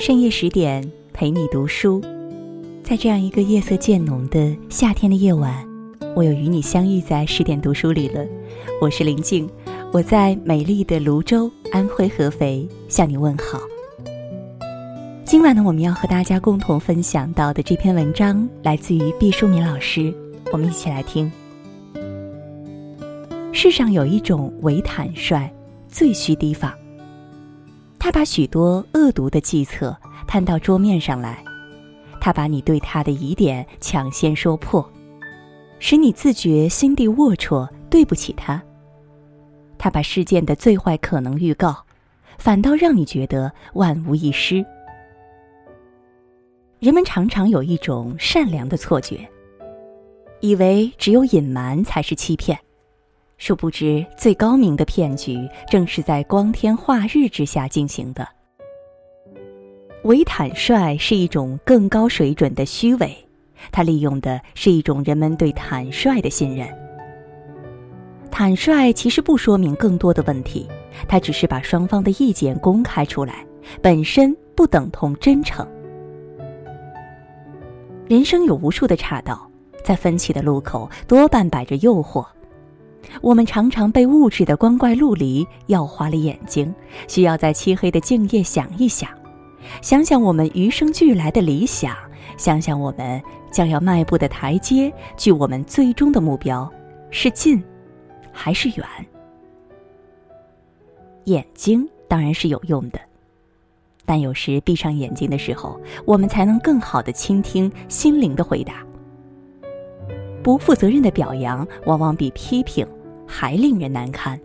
深夜十点陪你读书，在这样一个夜色渐浓的夏天的夜晚，我又与你相遇在十点读书里了。我是林静，我在美丽的泸州安徽合肥向你问好。今晚呢，我们要和大家共同分享到的这篇文章来自于毕淑敏老师，我们一起来听。世上有一种伪坦率，最需提防。他把许多恶毒的计策摊到桌面上来，他把你对他的疑点抢先说破，使你自觉心地龌龊，对不起他。他把事件的最坏可能预告，反倒让你觉得万无一失。人们常常有一种善良的错觉，以为只有隐瞒才是欺骗。殊不知，最高明的骗局正是在光天化日之下进行的。伪坦率是一种更高水准的虚伪，它利用的是一种人们对坦率的信任。坦率其实不说明更多的问题，它只是把双方的意见公开出来，本身不等同真诚。人生有无数的岔道，在分歧的路口，多半摆着诱惑。我们常常被物质的光怪陆离耀花了眼睛，需要在漆黑的静夜想一想，想想我们与生俱来的理想，想想我们将要迈步的台阶，距我们最终的目标是近还是远？眼睛当然是有用的，但有时闭上眼睛的时候，我们才能更好的倾听心灵的回答。不负责任的表扬，往往比批评。还令人难堪，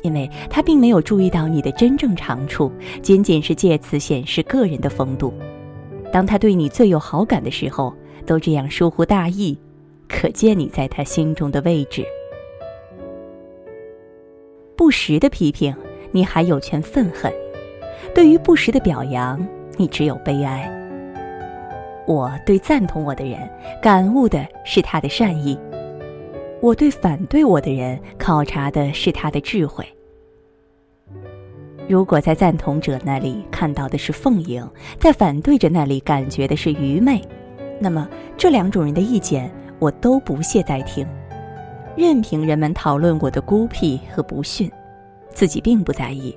因为他并没有注意到你的真正长处，仅仅是借此显示个人的风度。当他对你最有好感的时候，都这样疏忽大意，可见你在他心中的位置。不实的批评，你还有权愤恨；对于不实的表扬，你只有悲哀。我对赞同我的人，感悟的是他的善意。我对反对我的人考察的是他的智慧。如果在赞同者那里看到的是奉迎，在反对者那里感觉的是愚昧，那么这两种人的意见我都不屑再听，任凭人们讨论我的孤僻和不逊，自己并不在意。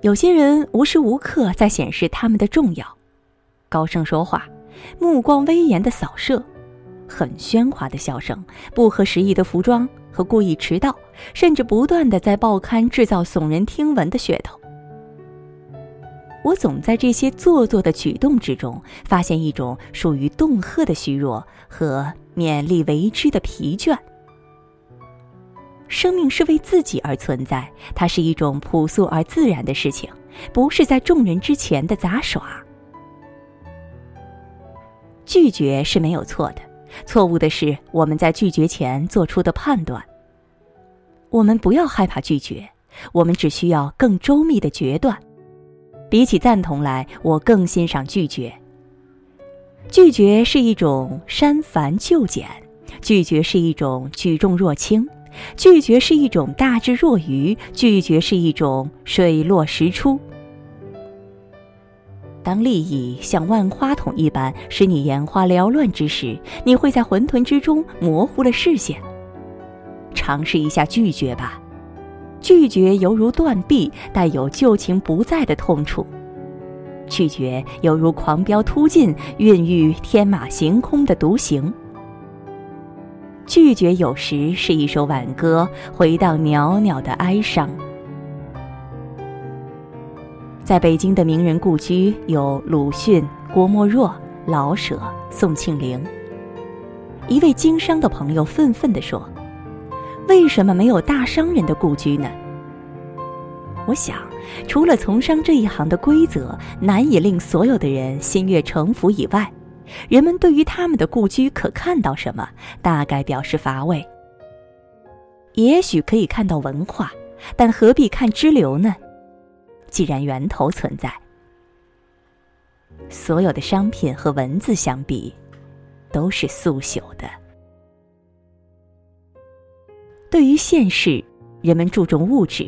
有些人无时无刻在显示他们的重要，高声说话，目光威严的扫射。很喧哗的笑声，不合时宜的服装和故意迟到，甚至不断的在报刊制造耸人听闻的噱头。我总在这些做作的举动之中，发现一种属于恫吓的虚弱和勉力为之的疲倦。生命是为自己而存在，它是一种朴素而自然的事情，不是在众人之前的杂耍。拒绝是没有错的。错误的是我们在拒绝前做出的判断。我们不要害怕拒绝，我们只需要更周密的决断。比起赞同来，我更欣赏拒绝。拒绝是一种删繁就简，拒绝是一种举重若轻，拒绝是一种大智若愚，拒绝是一种水落石出。当利益像万花筒一般使你眼花缭乱之时，你会在混沌之中模糊了视线。尝试一下拒绝吧，拒绝犹如断臂，带有旧情不在的痛楚；拒绝犹如狂飙突进，孕育天马行空的独行。拒绝有时是一首挽歌，回荡袅袅的哀伤。在北京的名人故居有鲁迅、郭沫若、老舍、宋庆龄。一位经商的朋友愤愤地说：“为什么没有大商人的故居呢？”我想，除了从商这一行的规则难以令所有的人心悦诚服以外，人们对于他们的故居可看到什么，大概表示乏味。也许可以看到文化，但何必看支流呢？既然源头存在，所有的商品和文字相比，都是速朽的。对于现世，人们注重物质；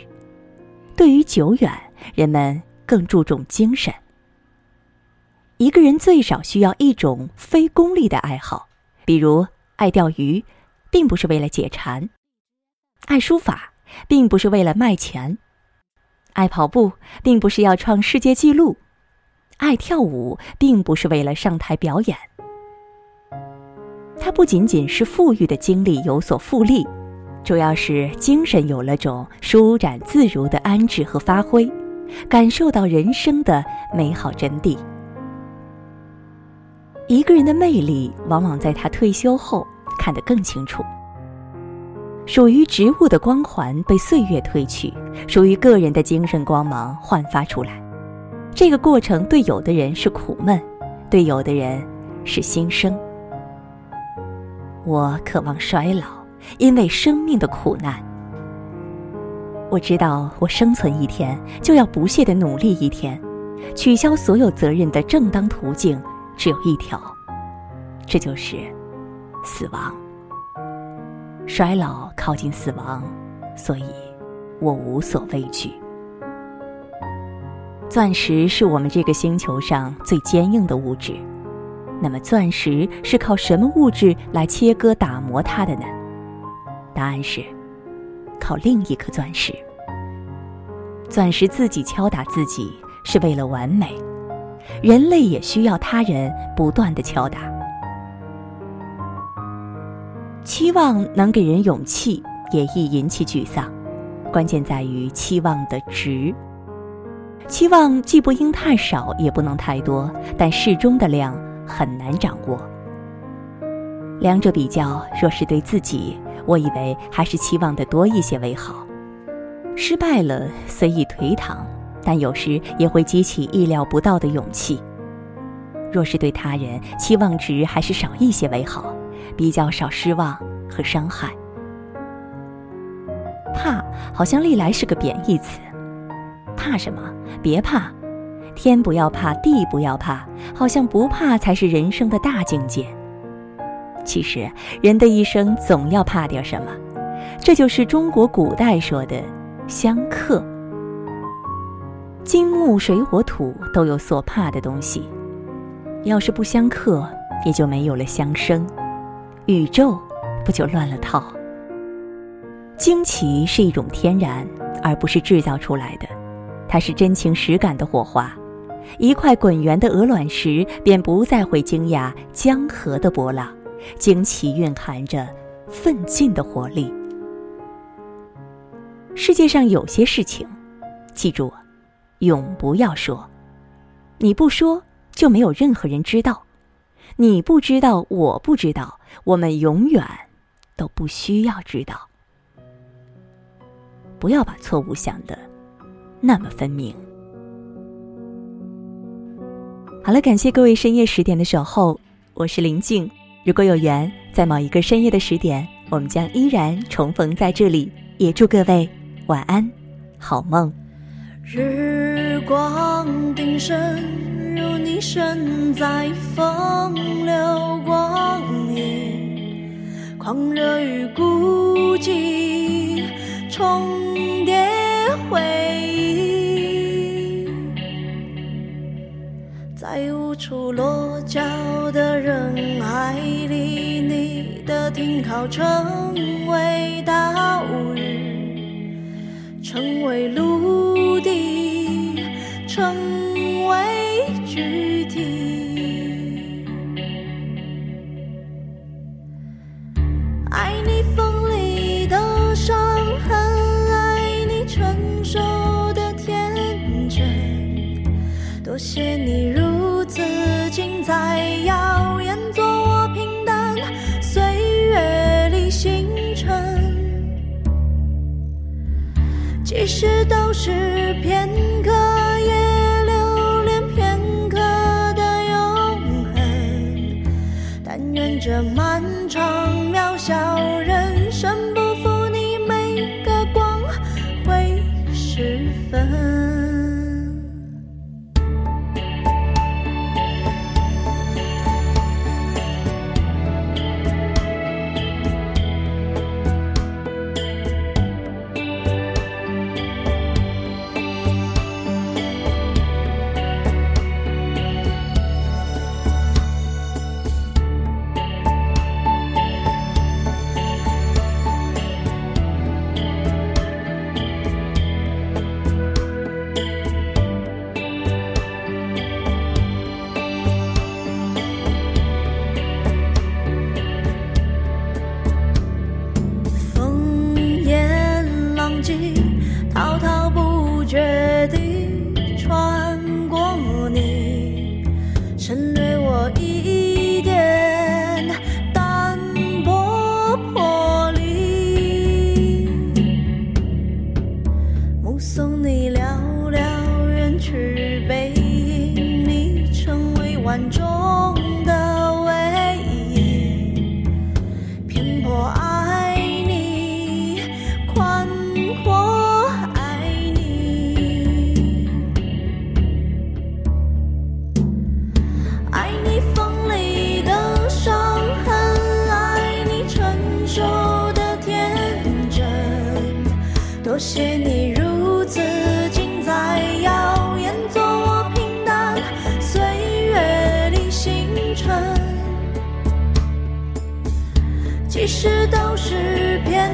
对于久远，人们更注重精神。一个人最少需要一种非功利的爱好，比如爱钓鱼，并不是为了解馋；爱书法，并不是为了卖钱；爱跑步，并不是要创世界纪录；爱跳舞，并不是为了上台表演。它不仅仅是富裕的精力有所复利。主要是精神有了种舒展自如的安置和发挥，感受到人生的美好真谛。一个人的魅力，往往在他退休后看得更清楚。属于植物的光环被岁月褪去，属于个人的精神光芒焕发出来。这个过程对有的人是苦闷，对有的人是新生。我渴望衰老。因为生命的苦难，我知道我生存一天就要不懈的努力一天，取消所有责任的正当途径只有一条，这就是死亡。衰老靠近死亡，所以我无所畏惧。钻石是我们这个星球上最坚硬的物质，那么钻石是靠什么物质来切割打磨它的呢？答案是，靠另一颗钻石。钻石自己敲打自己是为了完美，人类也需要他人不断的敲打。期望能给人勇气，也易引起沮丧。关键在于期望的值。期望既不应太少，也不能太多，但适中的量很难掌握。两者比较，若是对自己。我以为还是期望的多一些为好，失败了虽已颓唐，但有时也会激起意料不到的勇气。若是对他人期望值还是少一些为好，比较少失望和伤害。怕好像历来是个贬义词，怕什么？别怕，天不要怕，地不要怕，好像不怕才是人生的大境界。其实，人的一生总要怕点什么，这就是中国古代说的“相克”。金木水火土都有所怕的东西，要是不相克，也就没有了相生，宇宙不就乱了套？惊奇是一种天然，而不是制造出来的，它是真情实感的火花。一块滚圆的鹅卵石，便不再会惊讶江河的波浪。惊奇蕴含着奋进的活力。世界上有些事情，记住，永不要说。你不说，就没有任何人知道；你不知道，我不知道，我们永远都不需要知道。不要把错误想的那么分明。好了，感谢各位深夜十点的守候，我是林静。如果有缘，在某一个深夜的十点，我们将依然重逢在这里。也祝各位晚安，好梦。日光鼎盛，如你身在风流光影，狂热与孤寂重叠回忆，在无处落脚的人海里，你的。停靠成为岛屿，成为陆地，成尸体爱你锋利的伤痕，爱你成熟的天真，多谢你如此精彩耀眼，做我平淡。岁月里星辰。其实都是骗。始都是骗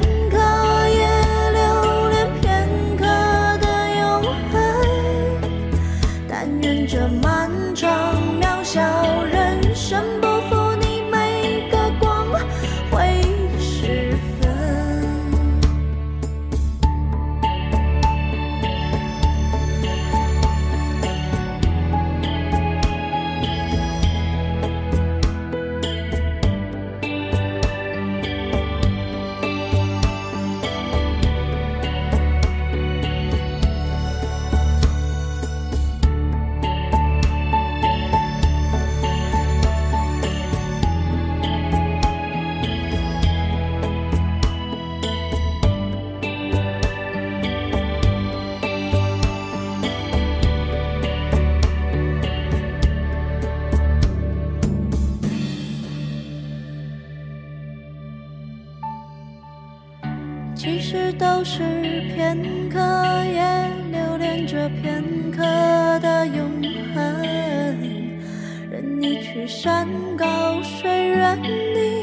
片刻的永恒。任你去山高水远你